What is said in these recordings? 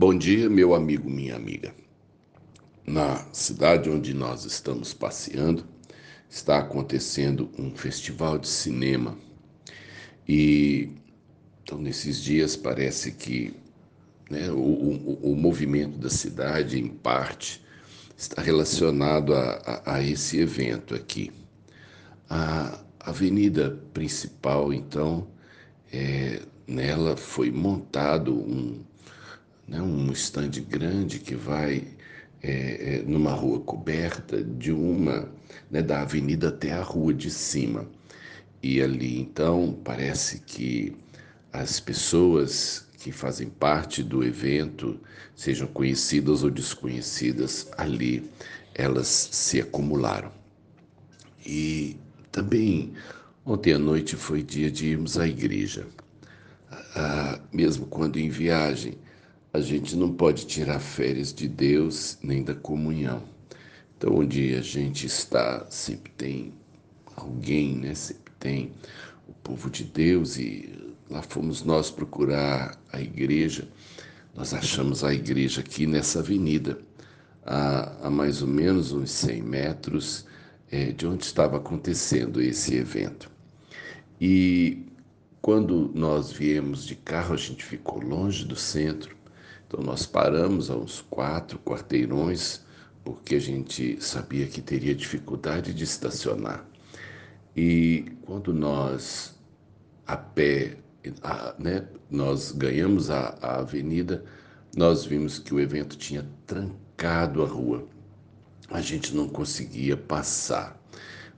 Bom dia, meu amigo, minha amiga. Na cidade onde nós estamos passeando, está acontecendo um festival de cinema. E então nesses dias parece que né, o, o, o, movimento da cidade, em parte, está relacionado a, a, a esse evento aqui. A avenida principal, então, é, nela foi montado um né, um estande grande que vai é, é, numa rua coberta de uma, né, da avenida até a rua de cima. E ali então parece que as pessoas que fazem parte do evento, sejam conhecidas ou desconhecidas, ali elas se acumularam. E também ontem à noite foi dia de irmos à igreja. Ah, mesmo quando em viagem, a gente não pode tirar férias de Deus nem da comunhão. Então, onde a gente está, sempre tem alguém, né? Sempre tem o povo de Deus e lá fomos nós procurar a igreja. Nós achamos a igreja aqui nessa avenida, a, a mais ou menos uns 100 metros é, de onde estava acontecendo esse evento. E quando nós viemos de carro, a gente ficou longe do centro, então nós paramos a uns quatro quarteirões, porque a gente sabia que teria dificuldade de estacionar. E quando nós, a pé, a, né, nós ganhamos a, a avenida, nós vimos que o evento tinha trancado a rua. A gente não conseguia passar.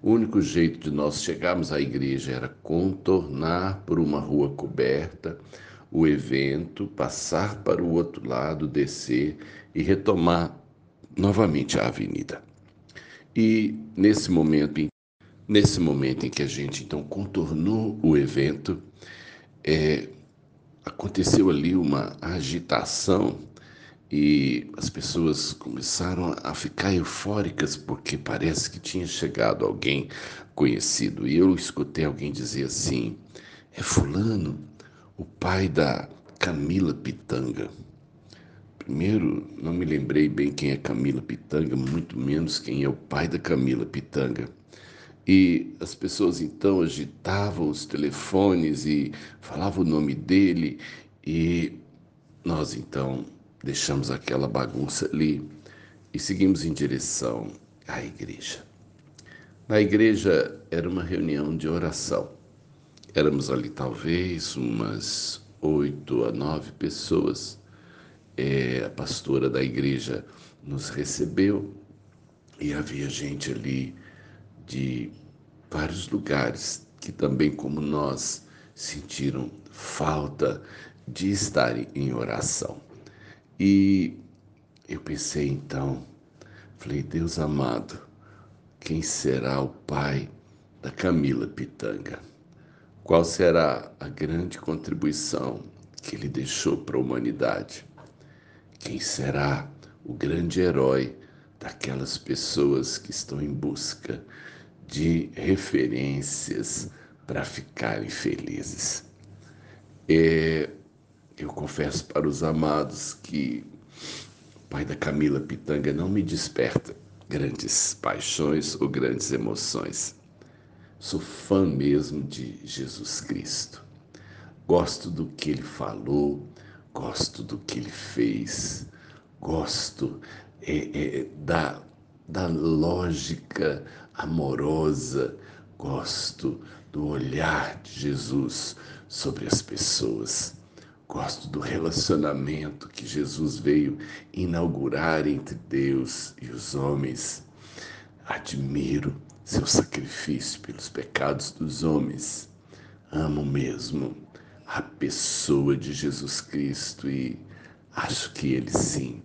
O único jeito de nós chegarmos à igreja era contornar por uma rua coberta o evento, passar para o outro lado, descer e retomar novamente a avenida. E nesse momento, nesse momento em que a gente então contornou o evento, é, aconteceu ali uma agitação e as pessoas começaram a ficar eufóricas porque parece que tinha chegado alguém conhecido. E eu escutei alguém dizer assim: é Fulano, o pai da Camila Pitanga. Primeiro, não me lembrei bem quem é Camila Pitanga, muito menos quem é o pai da Camila Pitanga. E as pessoas então agitavam os telefones e falavam o nome dele, e nós então deixamos aquela bagunça ali e seguimos em direção à igreja. Na igreja era uma reunião de oração. Éramos ali talvez umas oito a nove pessoas. É, a pastora da igreja nos recebeu e havia gente ali de vários lugares que também, como nós, sentiram falta de estar em oração. E eu pensei então, falei, Deus amado, quem será o pai da Camila Pitanga? Qual será a grande contribuição que ele deixou para a humanidade? Quem será o grande herói daquelas pessoas que estão em busca de referências para ficarem felizes? É, eu confesso para os amados que o pai da Camila Pitanga não me desperta grandes paixões ou grandes emoções Sou fã mesmo de Jesus Cristo. Gosto do que ele falou, gosto do que ele fez, gosto é, é, da, da lógica amorosa, gosto do olhar de Jesus sobre as pessoas. Gosto do relacionamento que Jesus veio inaugurar entre Deus e os homens. Admiro seu sacrifício pelos pecados dos homens. Amo mesmo a pessoa de Jesus Cristo e acho que ele sim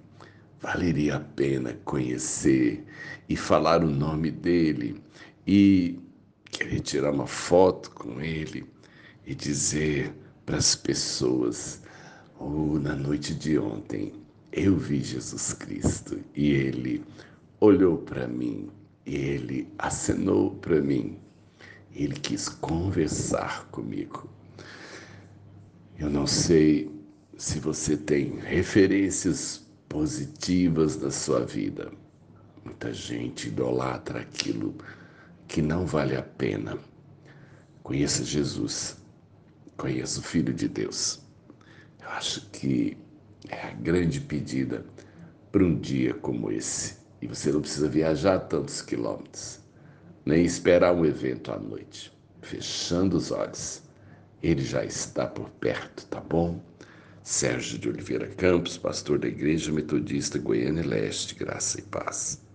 valeria a pena conhecer e falar o nome dele e querer tirar uma foto com ele e dizer para as pessoas: oh, na noite de ontem eu vi Jesus Cristo e ele olhou para mim e ele acenou para mim. Ele quis conversar comigo. Eu não sei se você tem referências positivas da sua vida. Muita gente idolatra aquilo que não vale a pena. Conheça Jesus, conheça o Filho de Deus. Eu acho que é a grande pedida para um dia como esse. E você não precisa viajar tantos quilômetros, nem esperar um evento à noite. Fechando os olhos, ele já está por perto, tá bom? Sérgio de Oliveira Campos, pastor da Igreja Metodista Goiânia Leste, graça e paz.